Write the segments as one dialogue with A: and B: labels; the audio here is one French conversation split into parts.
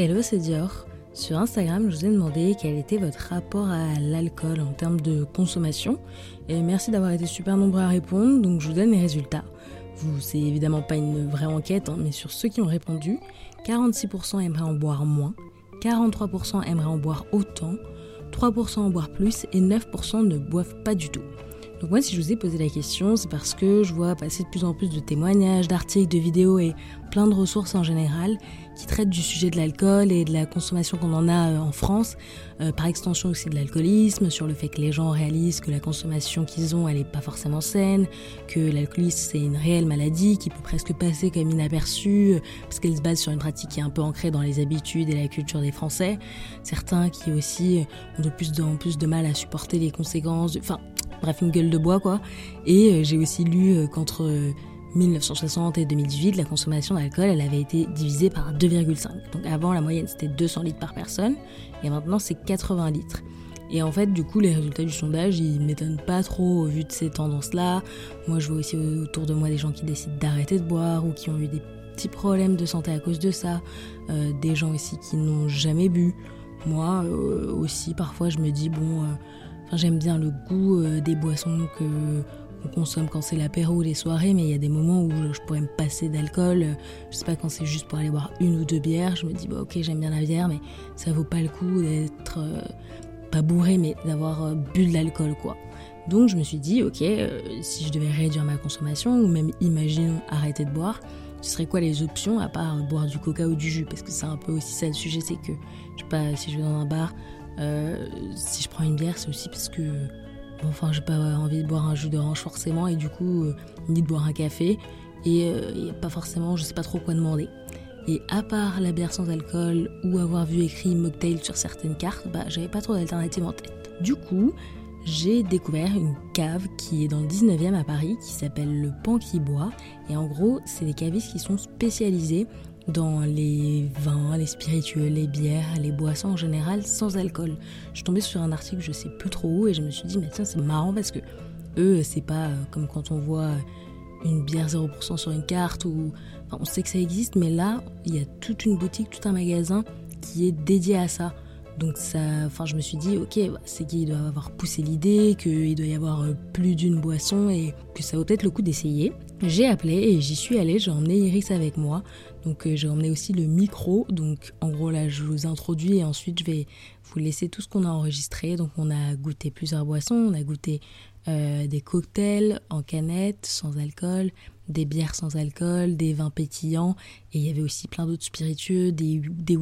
A: Hello, c'est Dior. Sur Instagram, je vous ai demandé quel était votre rapport à l'alcool en termes de consommation. Et merci d'avoir été super nombreux à répondre, donc je vous donne les résultats. C'est évidemment pas une vraie enquête, hein, mais sur ceux qui ont répondu, 46% aimeraient en boire moins, 43% aimeraient en boire autant, 3% en boire plus et 9% ne boivent pas du tout. Donc moi si je vous ai posé la question, c'est parce que je vois passer de plus en plus de témoignages, d'articles, de vidéos et plein de ressources en général qui traitent du sujet de l'alcool et de la consommation qu'on en a euh, en France, euh, par extension aussi de l'alcoolisme, sur le fait que les gens réalisent que la consommation qu'ils ont, elle n'est pas forcément saine, que l'alcoolisme c'est une réelle maladie qui peut presque passer comme inaperçue euh, parce qu'elle se base sur une pratique qui est un peu ancrée dans les habitudes et la culture des Français. Certains qui aussi ont de plus en plus de mal à supporter les conséquences, enfin bref une gueule de bois quoi. Et j'ai aussi lu qu'entre 1960 et 2018, la consommation d'alcool, elle avait été divisée par 2,5. Donc avant, la moyenne, c'était 200 litres par personne, et maintenant, c'est 80 litres. Et en fait, du coup, les résultats du sondage, ils m'étonnent pas trop au vu de ces tendances-là. Moi, je vois aussi autour de moi des gens qui décident d'arrêter de boire ou qui ont eu des petits problèmes de santé à cause de ça. Euh, des gens aussi qui n'ont jamais bu. Moi euh, aussi, parfois, je me dis, bon, euh, j'aime bien le goût des boissons que on consomme quand c'est l'apéro ou les soirées, mais il y a des moments où je pourrais me passer d'alcool. Je sais pas quand c'est juste pour aller boire une ou deux bières. Je me dis, bah, ok, j'aime bien la bière, mais ça vaut pas le coup d'être euh, pas bourré, mais d'avoir euh, bu de l'alcool, quoi. Donc je me suis dit, ok, euh, si je devais réduire ma consommation, ou même imaginons arrêter de boire, ce serait quoi les options à part boire du coca ou du jus? Parce que c'est un peu aussi ça le sujet, c'est que, je sais pas, si je vais dans un bar, si je prends une bière, c'est aussi parce que enfin, j'ai pas envie de boire un jus d'orange forcément, et du coup, euh, ni de boire un café, euh, et, pas forcément, je sais pas trop quoi demander. Et à part la bière sans alcool ou avoir vu écrit mocktail sur certaines cartes, bah, j'avais pas trop d'alternatives en tête. Du coup, j'ai découvert une cave qui est dans le 19e à Paris qui s'appelle le Pan qui boit. Et en gros, c'est des cavistes qui sont spécialisés dans les vins, les spiritueux, les bières, les boissons en général sans alcool. Je suis tombée sur un article, je sais plus trop où, et je me suis dit, mais tiens, c'est marrant parce que eux, c'est pas euh, comme quand on voit une bière 0% sur une carte ou. on sait que ça existe, mais là, il y a toute une boutique, tout un magasin qui est dédié à ça. Donc ça, enfin, je me suis dit, ok, bah, c'est qu'ils doivent avoir poussé l'idée, qu'il doit y avoir euh, plus d'une boisson et que ça vaut peut-être le coup d'essayer. J'ai appelé et j'y suis allée, j'ai emmené Iris avec moi. Donc euh, j'ai emmené aussi le micro. Donc en gros là je vous introduis et ensuite je vais vous laisser tout ce qu'on a enregistré. Donc on a goûté plusieurs boissons, on a goûté euh, des cocktails en canette sans alcool, des bières sans alcool, des vins pétillants et il y avait aussi plein d'autres spiritueux, des, des.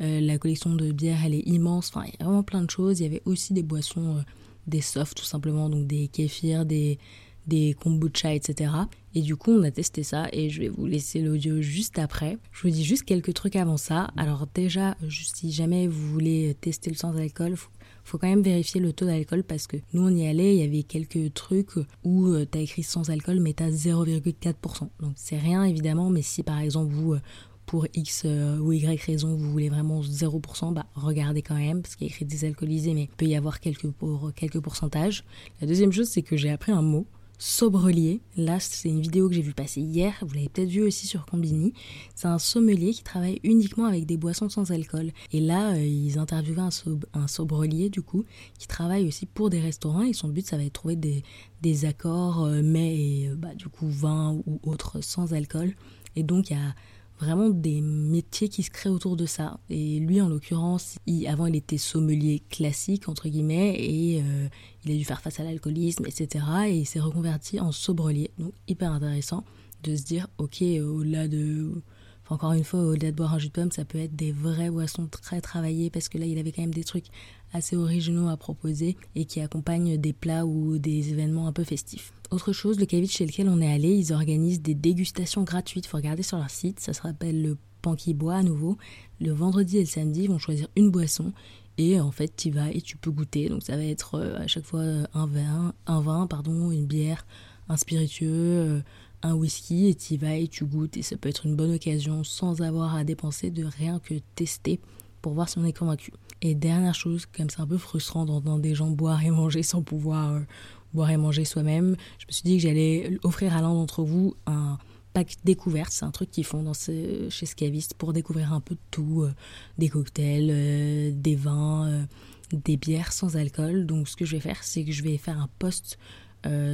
A: Euh, la collection de bières elle est immense. Enfin il y a vraiment plein de choses. Il y avait aussi des boissons, des softs tout simplement, donc des kéfirs, des des kombucha, etc. Et du coup, on a testé ça et je vais vous laisser l'audio juste après. Je vous dis juste quelques trucs avant ça. Alors déjà, si jamais vous voulez tester le sans alcool, faut, faut quand même vérifier le taux d'alcool parce que nous on y allait, il y avait quelques trucs où euh, t'as écrit sans alcool mais t'as 0,4%. Donc c'est rien évidemment, mais si par exemple vous euh, pour X euh, ou Y raison vous voulez vraiment 0%, bah regardez quand même parce qu'il y a écrit désalcoolisé mais il peut y avoir quelques, pour, quelques pourcentages. La deuxième chose c'est que j'ai appris un mot sommelier. Là, c'est une vidéo que j'ai vu passer hier. Vous l'avez peut-être vu aussi sur Combini. C'est un sommelier qui travaille uniquement avec des boissons sans alcool. Et là, euh, ils interviewaient un, sommelier, du coup, qui travaille aussi pour des restaurants. Et son but, ça va être de trouver des, des accords, euh, mais euh, bah, du coup, vin ou autres sans alcool. Et donc, il y a vraiment des métiers qui se créent autour de ça. Et lui, en l'occurrence, avant, il était sommelier classique, entre guillemets, et euh, il a dû faire face à l'alcoolisme, etc. Et il s'est reconverti en sobrelier. Donc, hyper intéressant de se dire, ok, au-delà de... Encore une fois, au-delà de boire un jus de pomme, ça peut être des vraies boissons très travaillées, parce que là, il avait quand même des trucs assez originaux à proposer et qui accompagnent des plats ou des événements un peu festifs. Autre chose, le cavite chez lequel on est allé, ils organisent des dégustations gratuites. Faut regarder sur leur site. Ça s'appelle le Panky Bois à nouveau. Le vendredi et le samedi, ils vont choisir une boisson. Et en fait, tu vas et tu peux goûter. Donc ça va être euh, à chaque fois un vin, un vin, pardon, une bière, un spiritueux, euh, un whisky. Et tu vas et tu goûtes. Et ça peut être une bonne occasion sans avoir à dépenser de rien que tester pour voir si on est convaincu. Et dernière chose, comme c'est un peu frustrant d'entendre des gens boire et manger sans pouvoir euh, boire et manger soi-même, je me suis dit que j'allais offrir à l'un d'entre vous un
B: pack découverte. C'est un truc qu'ils font dans chez Scaviste pour découvrir un peu de tout, euh, des cocktails, euh, des vins, des bières sans alcool. Donc ce que je vais faire, c'est que je vais faire un post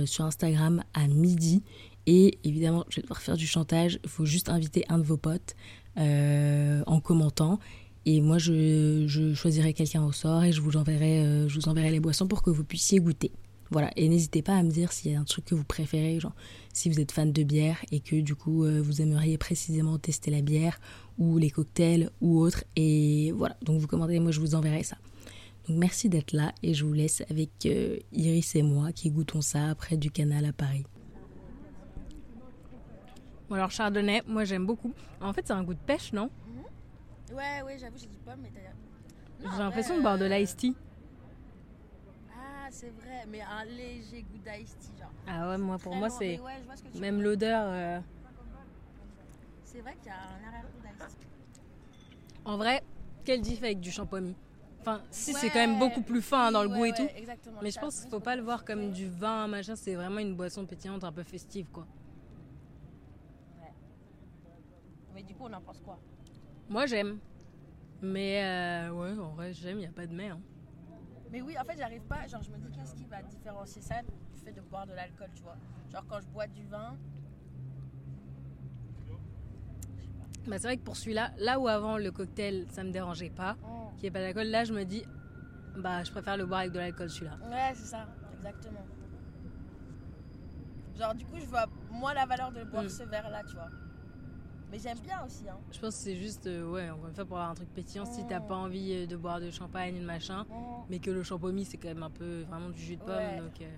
B: sur Instagram à midi. Et évidemment, je vais devoir faire du chantage. Il faut juste inviter un de vos potes en commentant. Et moi, je, choisirai quelqu'un au sort et je vous, enverrai, je vous enverrai les boissons pour que vous puissiez goûter. Voilà, et n'hésitez pas à me dire s'il y a un truc que vous préférez, genre si vous êtes fan de bière et que du coup euh, vous aimeriez précisément tester la bière ou les cocktails ou autre. Et voilà, donc vous commandez, moi je vous enverrai ça. Donc merci d'être là et je vous laisse avec euh, Iris et moi qui goûtons ça près du canal à Paris. Bon alors chardonnay, moi j'aime beaucoup. En fait c'est un goût de pêche, non?
C: Mhm. Ouais, ouais, j'avoue j'ai dit pomme, mais t'as...
B: J'ai l'impression de boire de euh, l'ice tea
C: c'est vrai, mais un léger goût d'ice tea, genre.
B: Ah ouais, moi, pour moi, c'est même l'odeur. Euh,
C: c'est vrai qu'il y a un arrière-goût d'ice tea.
B: En vrai, quel diff avec du champomis Enfin, si c'est quand même beaucoup plus fin dans le goût et tout. Mais je pense qu'il faut pas le voir comme du vin, machin. C'est vraiment une boisson pétillante, un peu festive, quoi.
C: Ouais. Mais du coup, on en pense quoi?
B: Moi, j'aime. Mais euh, ouais, en vrai, j'aime. Il y a pas de mais. Hein.
C: Mais oui, en fait, j'arrive pas. Genre, je me dis, qu'est-ce qui va différencier ça du fait de boire de l'alcool, tu vois? Genre, quand je bois du vin.
B: Bah, c'est vrai que pour celui-là, là où avant le cocktail, ça me dérangeait pas, oh. qui est pas d'alcool, là, je me dis, bah, je préfère le boire avec de l'alcool, celui-là.
C: Ouais, c'est ça, exactement. Genre, du coup, je vois moins la valeur de boire mm. ce verre-là, tu vois. Mais j'aime bien aussi. Hein.
B: Je pense que c'est juste, euh, ouais, encore une fois, pour avoir un truc pétillant, si t'as pas envie euh, de boire de champagne, de machin, mais que le champomis, c'est quand même un peu vraiment du jus de pomme. Donc, euh.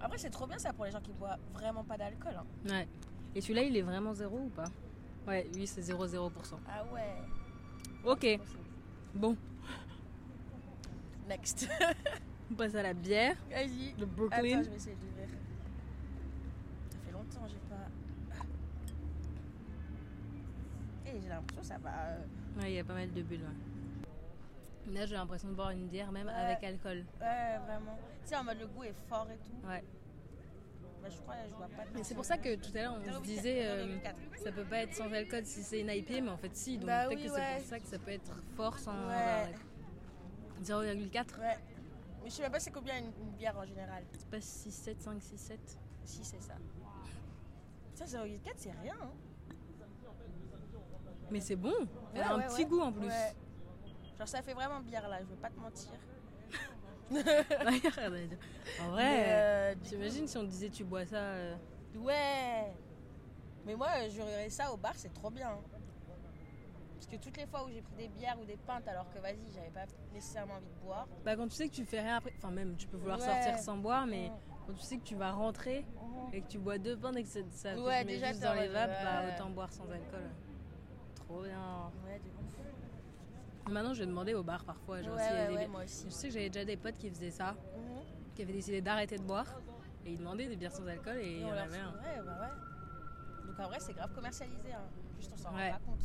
C: Après, c'est trop bien ça pour les gens qui boivent vraiment pas d'alcool. Hein.
B: Ouais. Et celui-là, il est vraiment zéro ou pas? Ouais, lui, c'est 0,0%.
C: Ah ouais.
B: Ok. Bon.
C: Next.
B: On passe à la bière.
C: Vas-y.
B: Le Brooklyn.
C: Attends, je vais essayer d'ouvrir. Ça fait longtemps, j'ai j'ai l'impression que ça va. Euh,
B: ouais, il y a pas mal de bulles. Là, j'ai l'impression de boire une bière même avec alcool.
C: Ouais, vraiment. Tu sais, en mode le goût est fort et tout.
B: Ouais.
C: Bah, je crois, je vois pas
B: Mais c'est pour ça que tout à l'heure, on se disait, euh, ça peut pas être sans alcool si c'est une IP, mais en fait, si. Donc bah peut-être que c'est pour ça que ça peut être fort sans. Ouais. 0,4
C: Ouais. Mais je sais même pas c'est combien une, bière en général.
B: C'est pas 6, 7, 5, 6, 7
C: Si, c'est ça. Ça, 0,4, c'est rien. Hein.
B: Mais c'est bon. Elle a un petit goût en plus.
C: Genre ça fait vraiment bière là, je veux pas te mentir.
B: en vrai, euh, t'imagines si on te disait tu bois ça euh.
C: Ouais. Mais moi, j'aurais ça au bar, c'est trop bien. Parce que toutes les fois où j'ai pris des bières ou des pintes alors que vas-y, j'avais pas nécessairement envie de boire.
B: Bah quand tu sais que tu fais rien après, enfin même tu peux vouloir sortir sans boire, mais quand tu sais que tu vas rentrer et que tu bois deux pintes et que ça, ça
C: ouais, déjà
B: juste dans les vapes, bah autant boire sans alcool. Trop bien.
C: Ouais, du coup.
B: Maintenant, je vais demander au bar parfois. Genre,
C: ouais, moi aussi.
B: Je sais que j'avais déjà des potes qui faisaient ça, mhm. qui avaient décidé d'arrêter de boire et ils demandaient des bières sans alcool et il y en avait un.
C: Ouais, bah ouais. Donc en vrai, c'est grave commercialisé. Hein. Juste on s'en rend pas compte.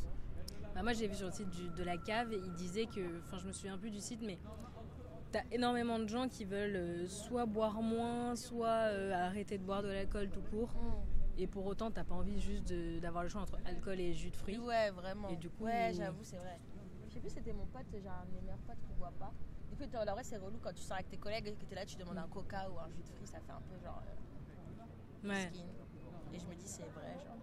B: Bah moi, j'ai vu sur le site de la cave, ils disaient que. Enfin, je me souviens plus du site, mais t'as énormément de gens qui veulent euh, soit boire moins, soit euh, arrêter de boire de l'alcool tout court. Mhm. Et pour autant, t'as pas envie juste d'avoir le choix entre alcool et jus de fruits.
C: Ouais, vraiment.
B: Et du coup,
C: ouais, j'avoue, c'est vrai. Je sais plus, c'était mon pote, j'ai un de mes meilleurs potes qui boit pas. Du coup, en vrai, c'est relou quand tu sors avec tes collègues et que t'es là, tu demandes un coca ou un jus de fruits, ça fait un peu genre. Euh, ouais. Et je me dis, c'est vrai, genre.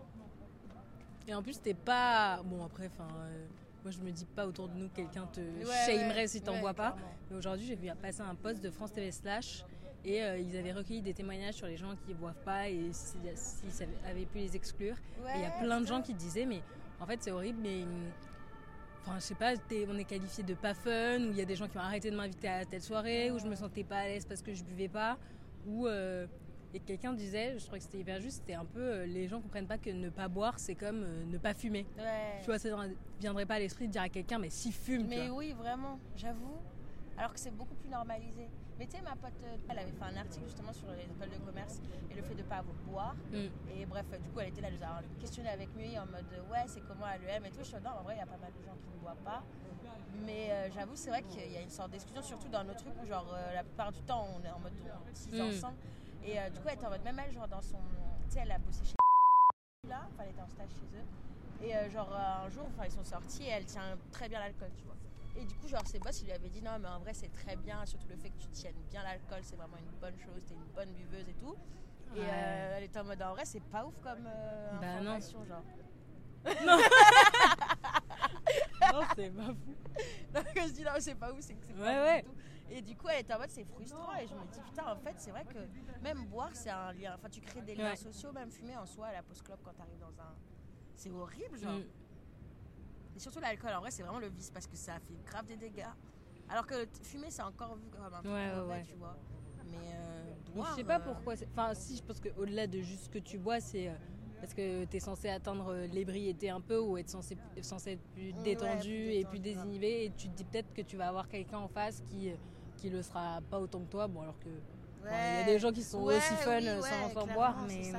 B: Et en plus, t'es pas. Bon, après, enfin. Euh, moi, je me dis pas autour de nous quelqu'un te shamerait si t'en bois pas. Mais aujourd'hui, j'ai vu passer un post de France TV Slash et euh, ils avaient recueilli des témoignages sur les gens qui ne boivent pas et s'ils si, avaient pu les exclure. et il y a plein de gens qui disaient, mais en fait c'est horrible, mais enfin je sais pas, on est qualifié de pas fun, ou il y a des gens qui ont arrêté de m'inviter à telle soirée, où je me sentais pas à l'aise parce que je buvais pas, ou euh, et quelqu'un disait, je crois que c'était hyper juste, c'était un peu euh, les gens comprennent pas que ne pas boire c'est comme ne pas fumer. Tu vois, ça ne viendrait pas à l'esprit de dire à quelqu'un mais si fume.
C: Mais oui, vraiment, j'avoue. Alors que c'est beaucoup plus normalisé. Mais tu sais, ma pote, euh, elle avait fait un article justement sur les écoles de commerce et le fait de ne pas boire. Mm. Et bref, du coup, elle était là, elle nous a questionné avec lui en mode ouais, c'est comment à l'EM et tout. Je suis non, en vrai, il y a pas mal de gens qui ne boivent pas. Mais euh, j'avoue, c'est vrai qu'il y a une sorte d'exclusion, surtout dans nos trucs où, genre, euh, la plupart du temps, on est en mode 6 mm. ensemble. Et du coup, elle était en mode, même elle, genre, dans son. Tu sais, elle a bossé chez là, enfin elle était en stage chez eux. Et euh, genre un jour, enfin ils sont sortis et elle tient très bien l'alcool, tu vois. Et du coup, genre ses boss, ils lui avaient dit non, mais en vrai c'est très bien, surtout le fait que tu tiennes bien l'alcool, c'est vraiment une bonne chose, t'es une bonne buveuse et tout. Et
B: Ouais.
C: euh, elle était en mode en vrai c'est pas ouf comme euh,
B: Bah non.
C: information, genre.
B: Non, c'est pas fou.
C: Non, quand je dis non, c'est pas ouf, c'est que c'est
B: Ouais,
C: pas
B: ouais.
C: ouf du tout. Et du coup, elle était en mode c'est frustrant. Et je me dis, putain, en fait, c'est vrai que même boire, c'est un lien. Enfin, tu crées des liens sociaux, même fumer en soi à la post-club quand t'arrives dans un. C'est horrible, genre.
B: Mm.
C: Surtout l'alcool, en vrai, c'est vraiment le vice parce que ça fait grave des dégâts. Alors que fumer, c'est encore vu comme un truc
B: Ouais, ouais,
C: mauvais,
B: ouais.
C: tu vois. Mais euh, boire.
B: je sais pas
C: euh,
B: pourquoi. Enfin, si, je pense qu'au-delà de juste ce que tu bois, c'est euh, parce que tu es censé atteindre euh, l'ébriété un peu ou être censé, censé être plus
C: Ouais,
B: détendu et plus désinhibé. Et tu te dis peut-être que tu vas avoir quelqu'un en face qui, qui le sera pas autant que toi. Bon, alors que. bon, Il y a des gens qui sont
C: Ouais,
B: aussi fun
C: oui,
B: sans, sans boire, mais.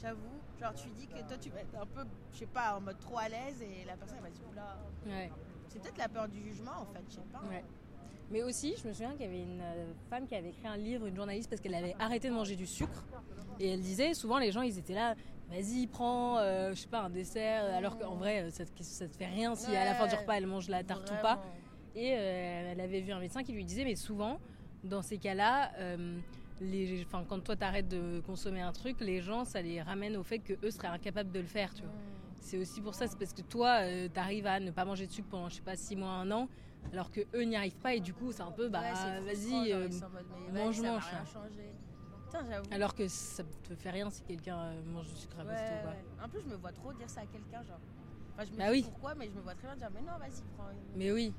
C: J'avoue, genre tu dis que toi tu vas être un peu, je sais pas, en mode trop à l'aise et la personne elle va se dire oula.
B: Ouais,
C: C'est peut-être la peur du jugement en fait, je sais pas.
B: ouais. Mais aussi, je me souviens qu'il y avait une euh, femme qui avait écrit un livre, une journaliste, parce qu'elle avait arrêté de manger du sucre. Et elle disait, souvent les gens, ils étaient là, vas-y, prends, euh, je sais pas, un dessert, alors qu'en vrai, euh, ça te, ça te fait rien si à la fin du repas, elle mange la tarte ou pas. Et euh, elle avait vu un médecin qui lui disait, mais souvent, dans ces cas-là, euh, les, enfin, quand toi t'arrêtes de consommer un truc, les gens, ça les ramène au fait que eux seraient incapables de le faire, tu vois. C'est aussi pour ça, c'est parce que toi, euh, t'arrives à ne pas manger de sucre pendant, je sais pas, 6 mois, un an, alors que eux n'y arrivent pas, et du coup, c'est un peu, bah,
C: Ouais,
B: vas-y, euh, mange, mange, hein.
C: Putain,
B: alors que ça te fait rien si quelqu'un euh, mange du sucre à
C: Ouais,
B: quoi.
C: En plus, je me vois trop dire ça à quelqu'un, genre. Enfin, je me
B: Bah
C: dis
B: oui.
C: pourquoi, mais je me vois très bien dire, mais non, vas-y, prends une.
B: Mais oui,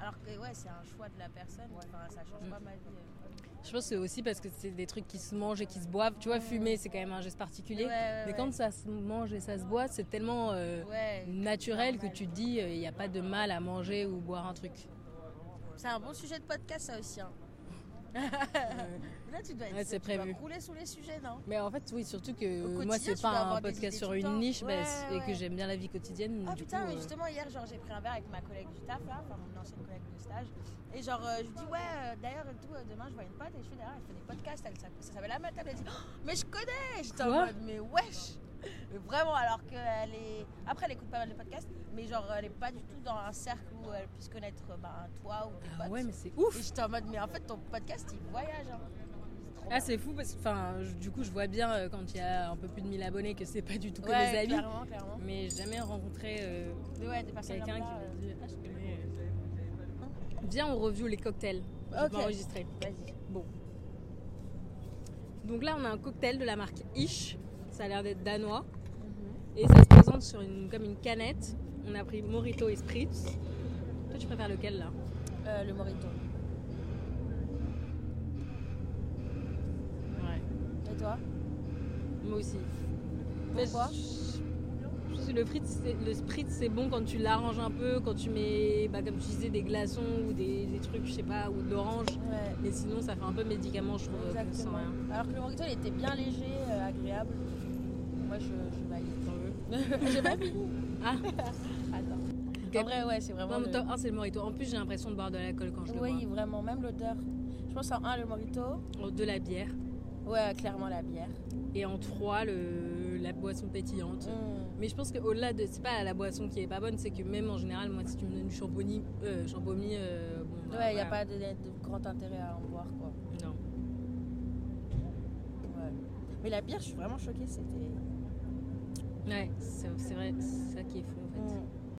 C: Alors que, ouais, c'est un choix de la personne, enfin, ça change
B: Mm.
C: pas ma vie. euh.
B: je pense que c'est aussi parce que c'est des trucs qui se mangent et qui se boivent. Tu vois, fumer, c'est quand même un geste particulier.
C: Ouais, ouais,
B: Mais
C: ouais.
B: quand ça se mange et ça se boit, c'est tellement euh,
C: Ouais,
B: naturel que tu te dis, il n'y a pas de mal à manger ou boire un truc.
C: C'est un bon sujet de podcast, ça aussi. hein. Là, tu dois, être,
B: Ouais, c'est
C: tu dois
B: prévu.
C: rouler sous les sujets, non?
B: Mais en fait, oui, surtout que moi, c'est
C: tu dois
B: pas un
C: avoir des
B: podcast
C: idées
B: sur
C: tout le
B: une
C: temps.
B: niche
C: Ouais,
B: et que j'aime bien la vie quotidienne.
C: Ah
B: du
C: putain,
B: coup,
C: mais
B: euh,
C: justement, hier, genre, j'ai pris un verre avec ma collègue du taf, là, enfin, mon ancienne collègue de stage. Et genre, euh, je lui dis, ouais, euh, d'ailleurs, et tout, euh, demain, je vois une pote et je fais derrière, elle fait des podcasts, elle, ça, ça s'appelle La. Elle dit, Oh, mais je connais J'étais en
B: Quoi?
C: mode, mais wesh Mais Vraiment, alors qu'elle est. Après, elle écoute pas mal de podcasts, mais genre, elle est pas du tout dans un cercle où elle puisse connaître bah, toi ou tes
B: ah
C: potes.
B: ouais, mais c'est
C: Et
B: ouf.
C: j'étais en mode, mais en fait, ton podcast, il voyage. Hein.
B: Ah, c'est fou parce que, enfin, du coup, je vois bien euh, quand il y a un peu plus de 1000 abonnés que c'est pas du tout que
C: ouais,
B: des amis.
C: Clairement, clairement.
B: Mais j'ai jamais rencontré euh,
C: ouais,
B: quelqu'un qui m'a
C: euh,
B: dit Ah, je connais. euh. Viens, on review les cocktails. Je
C: Ok.
B: vais enregistrer.
C: Vas-y.
B: Bon. Donc là, on a un cocktail de la marque Ish. Ça a l'air d'être danois. Et ça se présente sur une, comme une canette. On a pris Morito et Spritz. Toi, tu préfères lequel là
C: Euh, le Morito.
B: Ouais.
C: Et toi
B: Moi aussi.
C: Pourquoi
B: le Spritz, c'est- le Spritz, c'est bon quand tu l'arranges un peu, quand tu mets, bah, comme tu disais, des glaçons ou des, des trucs, je sais pas, ou de l'orange.
C: Ouais.
B: Mais sinon, ça fait un peu médicament, je trouve. euh,
C: Exactement. Alors que le Morito, il était bien léger, euh, agréable. Moi, je, je valide. J'ai pas fini.
B: Ah,
C: Attends. En vrai, ouais, c'est vraiment.
B: non,
C: le-
B: top 1, c'est le Morito. En plus, j'ai l'impression de boire de l'alcool quand je le
C: Oui, vraiment, même l'odeur. Je pense en 1, le Morito.
B: bois. De la bière.
C: Ouais, clairement la bière.
B: Et en 3, le, la boisson pétillante.
C: Mm.
B: Mais je pense qu'au-delà de. C'est pas la boisson qui est pas bonne, c'est que même en général, moi, si tu me donnes du champomis, euh, champomis, euh, bon. bah,
C: Ouais, il n'y a
B: voilà.
C: pas de, de grand intérêt à en boire, quoi.
B: Non.
C: Ouais. Mais la bière, je suis vraiment choquée, c'était.
B: Ouais, c'est vrai, c'est ça qui est fou en fait.
C: Mm.